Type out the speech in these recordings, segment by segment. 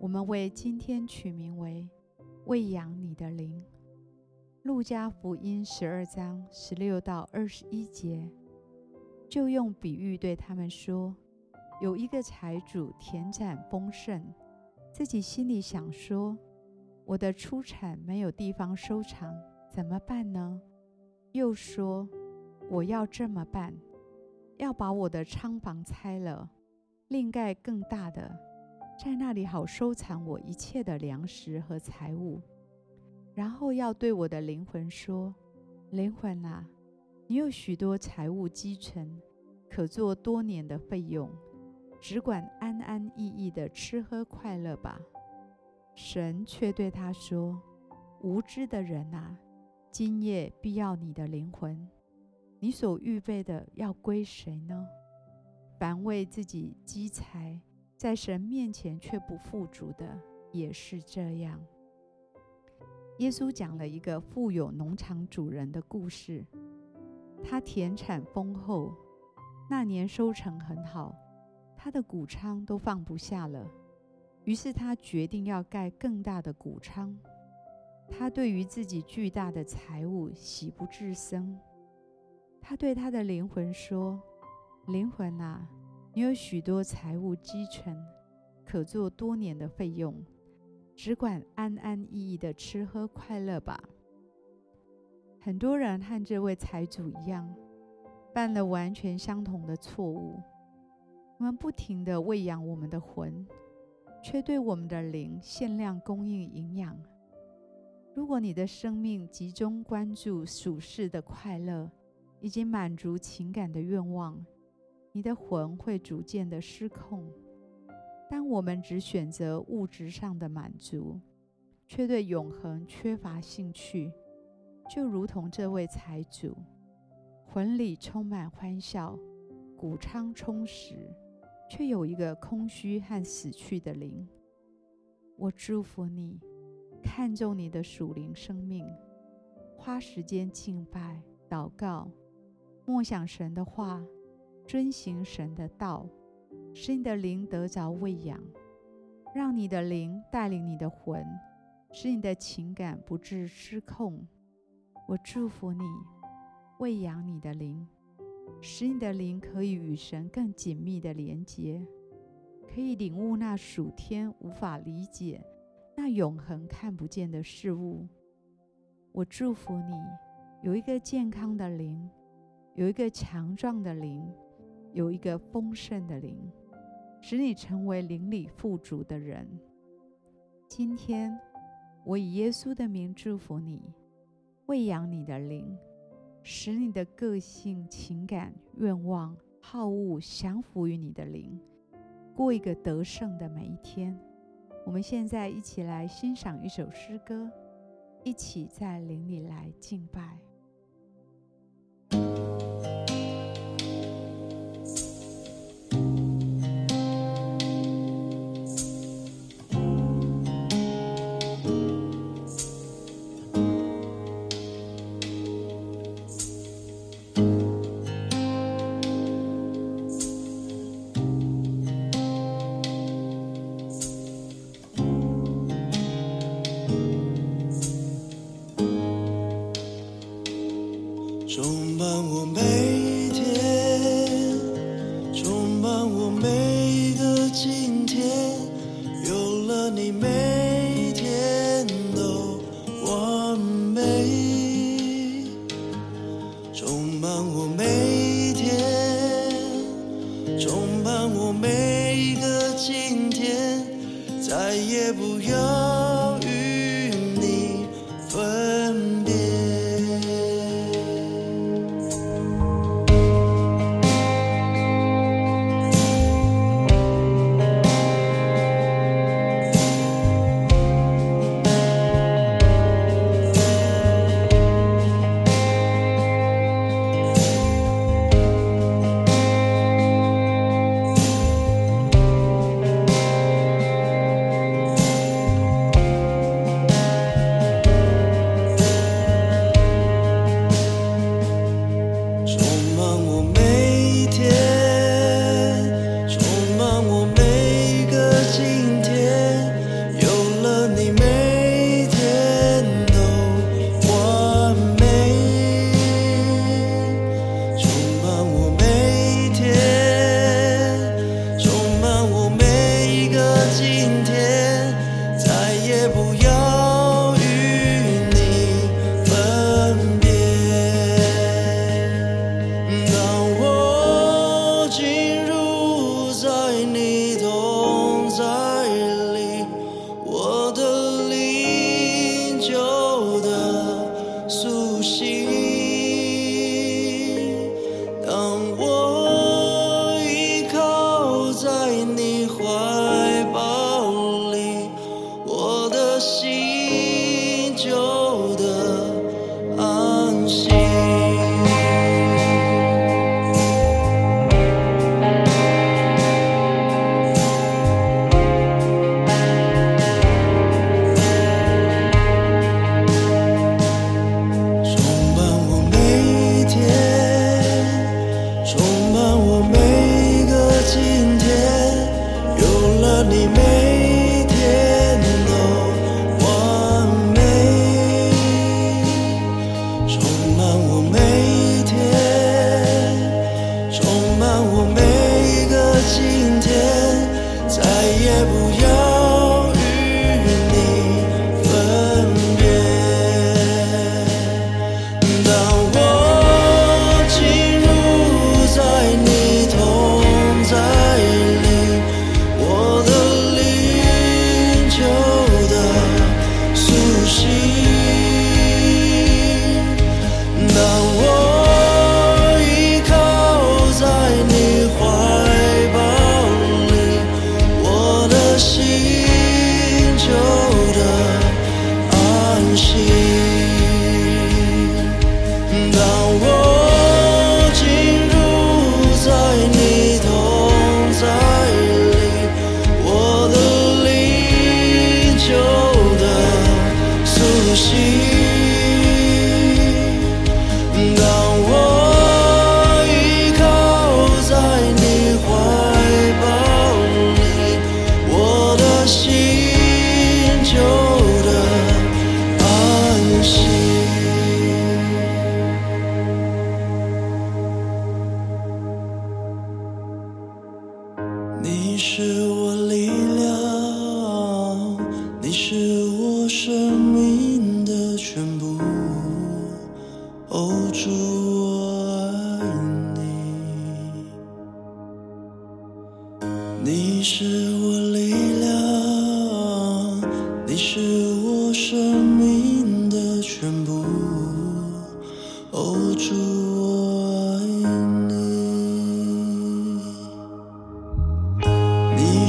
我们为今天取名为“喂养你的灵”。路加福音十二章十六到二十一节，就用比喻对他们说：有一个财主田产丰盛，自己心里想说：“我的出产没有地方收藏，怎么办呢？”又说。我要这么办，要把我的仓房拆了，另盖更大的，在那里好收藏我一切的粮食和财物。然后要对我的灵魂说：“灵魂啊，你有许多财物积存，可做多年的费用，只管安安逸逸的吃喝快乐吧。”神却对他说：“无知的人啊，今夜必要你的灵魂。”你所预备的要归谁呢？凡为自己积财，在神面前却不富足的，也是这样。耶稣讲了一个富有农场主人的故事。他田产丰厚，那年收成很好，他的谷仓都放不下了，于是他决定要盖更大的谷仓。他对于自己巨大的财物喜不自胜。他对他的灵魂说：“灵魂啊，你有许多财物积存，可做多年的费用，只管安安逸逸的吃喝快乐吧。”很多人和这位财主一样，犯了完全相同的错误。我们不停地喂养我们的魂，却对我们的灵限量供应营养。如果你的生命集中关注属世的快乐，以及满足情感的愿望，你的魂会逐渐的失控。当我们只选择物质上的满足，却对永恒缺乏兴趣，就如同这位财主，魂里充满欢笑，谷仓充实，却有一个空虚和死去的灵。我祝福你，看重你的属灵生命，花时间敬拜、祷告。默想神的话，遵行神的道，使你的灵得着喂养，让你的灵带领你的魂，使你的情感不致失控。我祝福你，喂养你的灵，使你的灵可以与神更紧密的连接，可以领悟那属天无法理解、那永恒看不见的事物。我祝福你，有一个健康的灵。有一个强壮的灵，有一个丰盛的灵，使你成为灵里富足的人。今天，我以耶稣的名祝福你，喂养你的灵，使你的个性、情感、愿望、好恶降服于你的灵，过一个得胜的每一天。我们现在一起来欣赏一首诗歌，一起在灵里来敬拜。充满我每一个今天，再也不要 ti.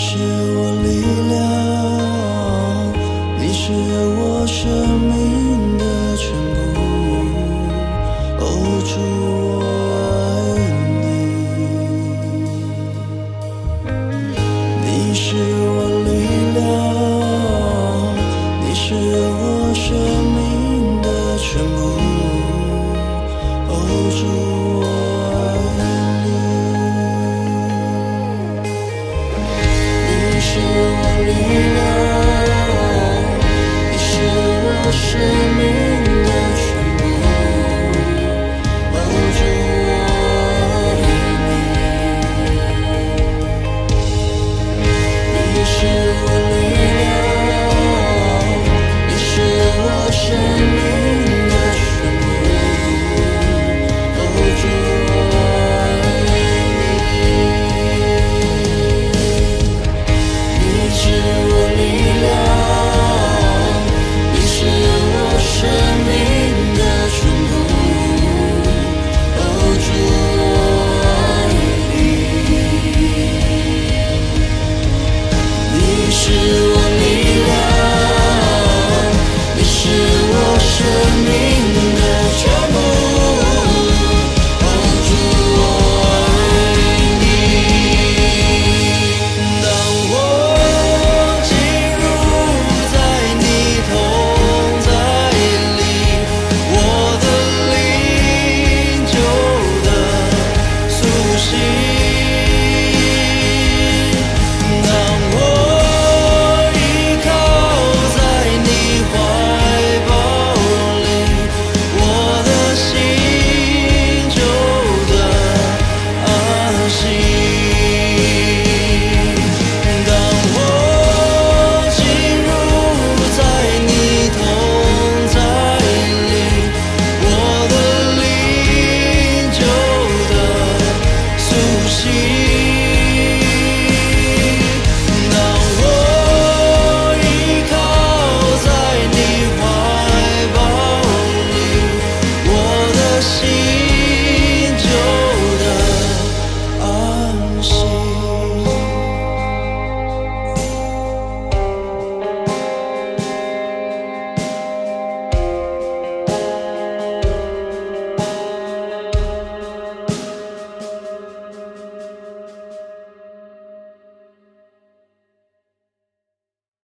是我力量，你是我生命的全部，握住我。to me.